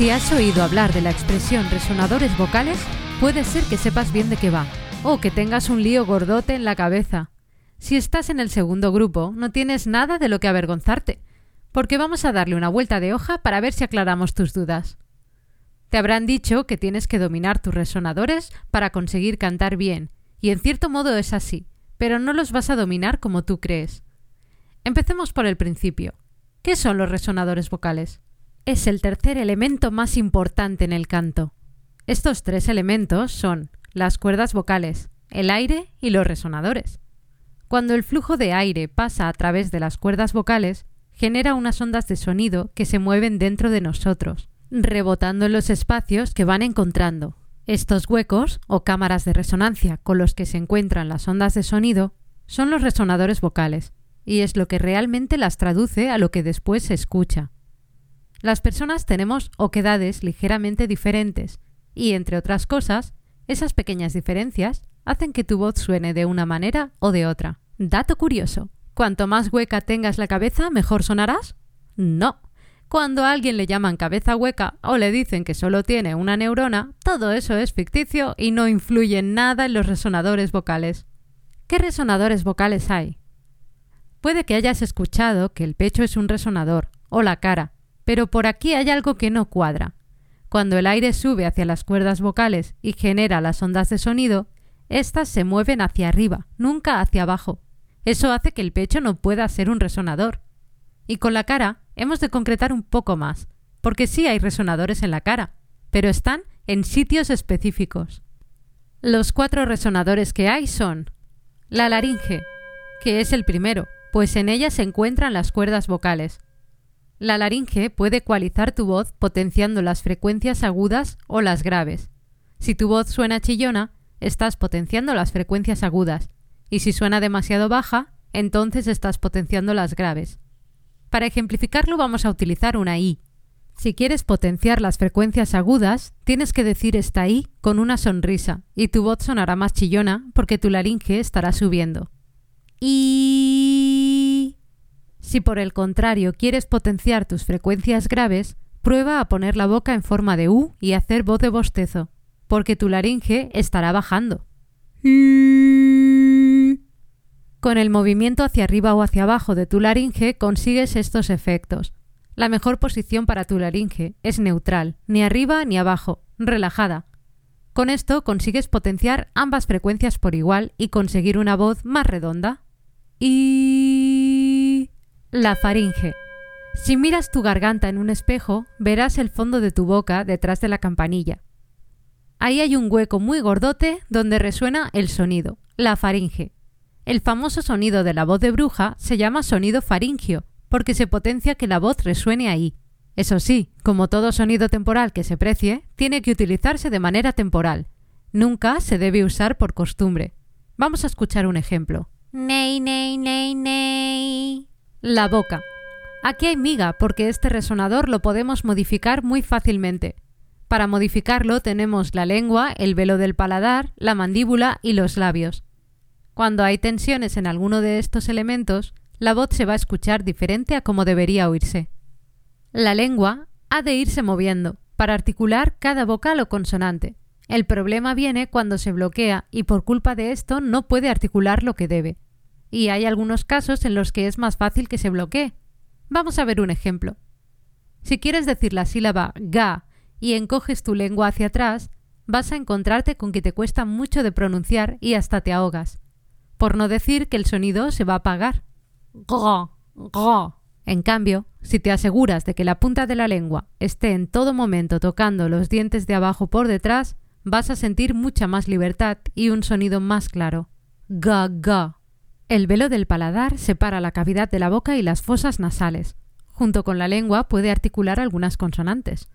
Si has oído hablar de la expresión resonadores vocales, puede ser que sepas bien de qué va, o que tengas un lío gordote en la cabeza. Si estás en el segundo grupo, no tienes nada de lo que avergonzarte, porque vamos a darle una vuelta de hoja para ver si aclaramos tus dudas. Te habrán dicho que tienes que dominar tus resonadores para conseguir cantar bien, y en cierto modo es así, pero no los vas a dominar como tú crees. Empecemos por el principio. ¿Qué son los resonadores vocales? Es el tercer elemento más importante en el canto. Estos tres elementos son las cuerdas vocales, el aire y los resonadores. Cuando el flujo de aire pasa a través de las cuerdas vocales, genera unas ondas de sonido que se mueven dentro de nosotros, rebotando en los espacios que van encontrando. Estos huecos, o cámaras de resonancia con los que se encuentran las ondas de sonido, son los resonadores vocales, y es lo que realmente las traduce a lo que después se escucha. Las personas tenemos oquedades ligeramente diferentes y, entre otras cosas, esas pequeñas diferencias hacen que tu voz suene de una manera o de otra. Dato curioso. Cuanto más hueca tengas la cabeza, mejor sonarás. No. Cuando a alguien le llaman cabeza hueca o le dicen que solo tiene una neurona, todo eso es ficticio y no influye nada en los resonadores vocales. ¿Qué resonadores vocales hay? Puede que hayas escuchado que el pecho es un resonador, o la cara, pero por aquí hay algo que no cuadra. Cuando el aire sube hacia las cuerdas vocales y genera las ondas de sonido, éstas se mueven hacia arriba, nunca hacia abajo. Eso hace que el pecho no pueda ser un resonador. Y con la cara hemos de concretar un poco más, porque sí hay resonadores en la cara, pero están en sitios específicos. Los cuatro resonadores que hay son la laringe, que es el primero, pues en ella se encuentran las cuerdas vocales, la laringe puede ecualizar tu voz potenciando las frecuencias agudas o las graves. Si tu voz suena chillona, estás potenciando las frecuencias agudas, y si suena demasiado baja, entonces estás potenciando las graves. Para ejemplificarlo vamos a utilizar una I. Si quieres potenciar las frecuencias agudas, tienes que decir esta I con una sonrisa, y tu voz sonará más chillona porque tu laringe estará subiendo. Y si por el contrario quieres potenciar tus frecuencias graves, prueba a poner la boca en forma de U y hacer voz de bostezo, porque tu laringe estará bajando. Con el movimiento hacia arriba o hacia abajo de tu laringe consigues estos efectos. La mejor posición para tu laringe es neutral, ni arriba ni abajo, relajada. Con esto consigues potenciar ambas frecuencias por igual y conseguir una voz más redonda. Y la faringe. Si miras tu garganta en un espejo, verás el fondo de tu boca detrás de la campanilla. Ahí hay un hueco muy gordote donde resuena el sonido, la faringe. El famoso sonido de la voz de bruja se llama sonido faringio, porque se potencia que la voz resuene ahí. Eso sí, como todo sonido temporal que se precie, tiene que utilizarse de manera temporal. Nunca se debe usar por costumbre. Vamos a escuchar un ejemplo. Ney, ney, ney, ney. La boca. Aquí hay miga porque este resonador lo podemos modificar muy fácilmente. Para modificarlo tenemos la lengua, el velo del paladar, la mandíbula y los labios. Cuando hay tensiones en alguno de estos elementos, la voz se va a escuchar diferente a como debería oírse. La lengua ha de irse moviendo para articular cada vocal o consonante. El problema viene cuando se bloquea y por culpa de esto no puede articular lo que debe y hay algunos casos en los que es más fácil que se bloquee. Vamos a ver un ejemplo. Si quieres decir la sílaba ga y encoges tu lengua hacia atrás, vas a encontrarte con que te cuesta mucho de pronunciar y hasta te ahogas. Por no decir que el sonido se va a apagar. Go, go. En cambio, si te aseguras de que la punta de la lengua esté en todo momento tocando los dientes de abajo por detrás, vas a sentir mucha más libertad y un sonido más claro. Ga, ga. El velo del paladar separa la cavidad de la boca y las fosas nasales. Junto con la lengua puede articular algunas consonantes.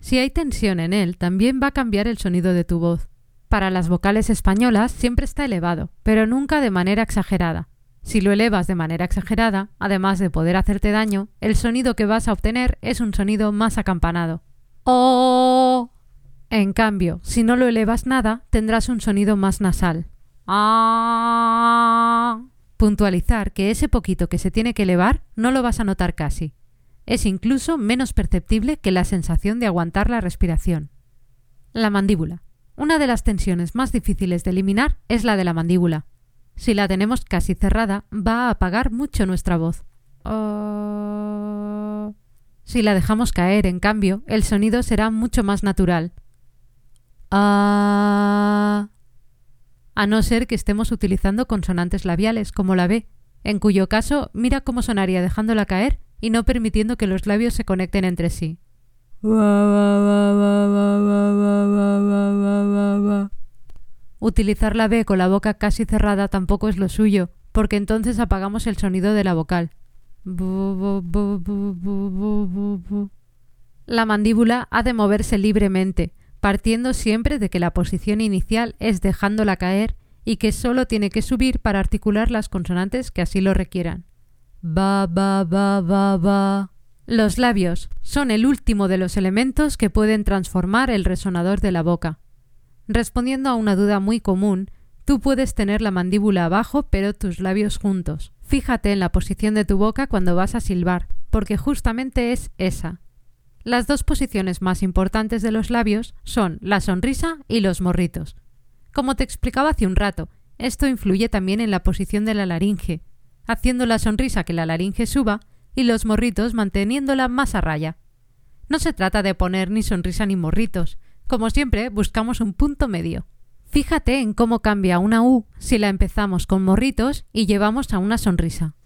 Si hay tensión en él, también va a cambiar el sonido de tu voz. Para las vocales españolas siempre está elevado, pero nunca de manera exagerada. Si lo elevas de manera exagerada, además de poder hacerte daño, el sonido que vas a obtener es un sonido más acampanado. ¡Oh! En cambio, si no lo elevas nada, tendrás un sonido más nasal. ¡Ah! Puntualizar que ese poquito que se tiene que elevar no lo vas a notar casi. Es incluso menos perceptible que la sensación de aguantar la respiración. La mandíbula. Una de las tensiones más difíciles de eliminar es la de la mandíbula. Si la tenemos casi cerrada, va a apagar mucho nuestra voz. Oh. Si la dejamos caer, en cambio, el sonido será mucho más natural. Ah. A no ser que estemos utilizando consonantes labiales, como la B, en cuyo caso mira cómo sonaría dejándola caer y no permitiendo que los labios se conecten entre sí. Utilizar la B con la boca casi cerrada tampoco es lo suyo, porque entonces apagamos el sonido de la vocal. La mandíbula ha de moverse libremente, partiendo siempre de que la posición inicial es dejándola caer y que solo tiene que subir para articular las consonantes que así lo requieran. Ba, ba, ba, ba, ba. Los labios son el último de los elementos que pueden transformar el resonador de la boca. Respondiendo a una duda muy común, tú puedes tener la mandíbula abajo pero tus labios juntos. Fíjate en la posición de tu boca cuando vas a silbar, porque justamente es esa. Las dos posiciones más importantes de los labios son la sonrisa y los morritos. Como te explicaba hace un rato, esto influye también en la posición de la laringe, haciendo la sonrisa que la laringe suba y los morritos manteniéndola más a raya. No se trata de poner ni sonrisa ni morritos, como siempre, buscamos un punto medio. Fíjate en cómo cambia una U si la empezamos con morritos y llevamos a una sonrisa.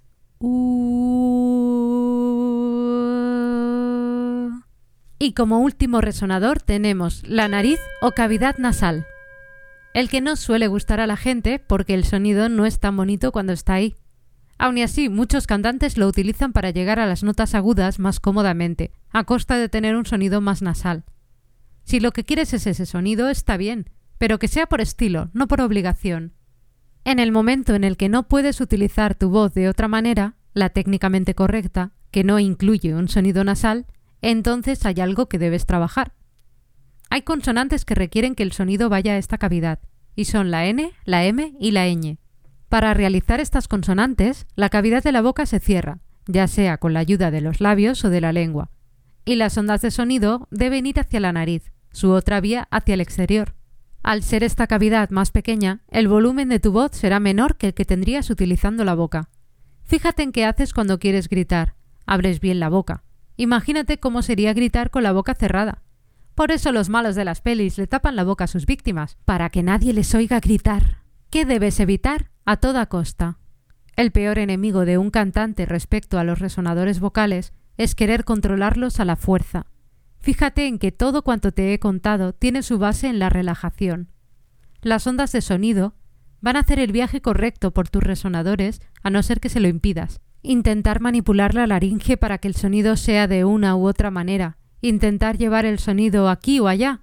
Y como último resonador tenemos la nariz o cavidad nasal. El que no suele gustar a la gente porque el sonido no es tan bonito cuando está ahí. Aun así, muchos cantantes lo utilizan para llegar a las notas agudas más cómodamente, a costa de tener un sonido más nasal. Si lo que quieres es ese sonido, está bien, pero que sea por estilo, no por obligación. En el momento en el que no puedes utilizar tu voz de otra manera, la técnicamente correcta, que no incluye un sonido nasal, entonces hay algo que debes trabajar. Hay consonantes que requieren que el sonido vaya a esta cavidad, y son la N, la M y la ñ. Para realizar estas consonantes, la cavidad de la boca se cierra, ya sea con la ayuda de los labios o de la lengua, y las ondas de sonido deben ir hacia la nariz, su otra vía hacia el exterior. Al ser esta cavidad más pequeña, el volumen de tu voz será menor que el que tendrías utilizando la boca. Fíjate en qué haces cuando quieres gritar. Abres bien la boca. Imagínate cómo sería gritar con la boca cerrada. Por eso los malos de las pelis le tapan la boca a sus víctimas, para que nadie les oiga gritar. ¿Qué debes evitar a toda costa? El peor enemigo de un cantante respecto a los resonadores vocales es querer controlarlos a la fuerza. Fíjate en que todo cuanto te he contado tiene su base en la relajación. Las ondas de sonido van a hacer el viaje correcto por tus resonadores a no ser que se lo impidas. Intentar manipular la laringe para que el sonido sea de una u otra manera. Intentar llevar el sonido aquí o allá.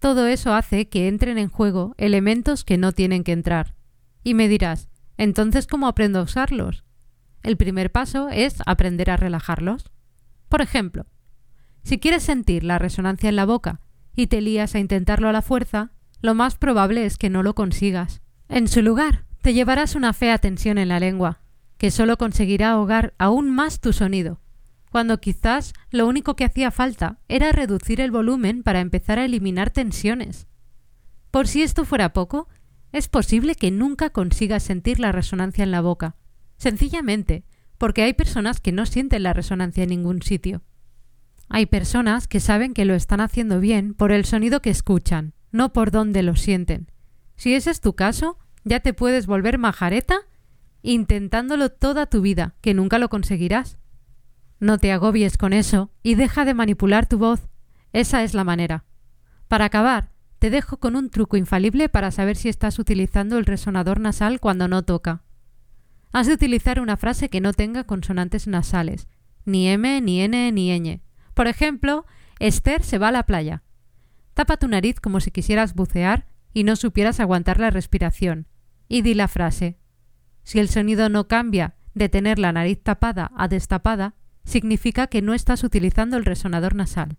Todo eso hace que entren en juego elementos que no tienen que entrar. Y me dirás, entonces ¿cómo aprendo a usarlos? El primer paso es aprender a relajarlos. Por ejemplo, si quieres sentir la resonancia en la boca y te lías a intentarlo a la fuerza, lo más probable es que no lo consigas. En su lugar, te llevarás una fea tensión en la lengua, que solo conseguirá ahogar aún más tu sonido, cuando quizás lo único que hacía falta era reducir el volumen para empezar a eliminar tensiones. Por si esto fuera poco, es posible que nunca consigas sentir la resonancia en la boca, sencillamente porque hay personas que no sienten la resonancia en ningún sitio. Hay personas que saben que lo están haciendo bien por el sonido que escuchan, no por dónde lo sienten. Si ese es tu caso, ya te puedes volver majareta intentándolo toda tu vida, que nunca lo conseguirás. No te agobies con eso y deja de manipular tu voz. Esa es la manera. Para acabar, te dejo con un truco infalible para saber si estás utilizando el resonador nasal cuando no toca. Has de utilizar una frase que no tenga consonantes nasales, ni M, ni N, ni ñ. Por ejemplo, Esther se va a la playa. Tapa tu nariz como si quisieras bucear y no supieras aguantar la respiración. Y di la frase. Si el sonido no cambia de tener la nariz tapada a destapada, significa que no estás utilizando el resonador nasal.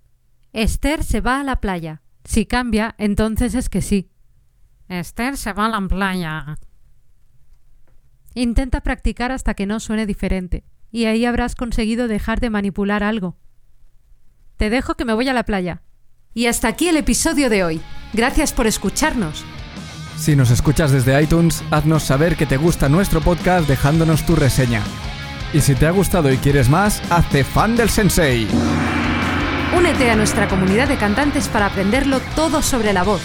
Esther se va a la playa. Si cambia, entonces es que sí. Esther se va a la playa. Intenta practicar hasta que no suene diferente, y ahí habrás conseguido dejar de manipular algo. Te dejo que me voy a la playa. Y hasta aquí el episodio de hoy. Gracias por escucharnos. Si nos escuchas desde iTunes, haznos saber que te gusta nuestro podcast dejándonos tu reseña. Y si te ha gustado y quieres más, hazte fan del sensei. Únete a nuestra comunidad de cantantes para aprenderlo todo sobre la voz.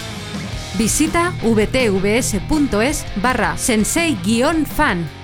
Visita vtvs.es barra sensei-fan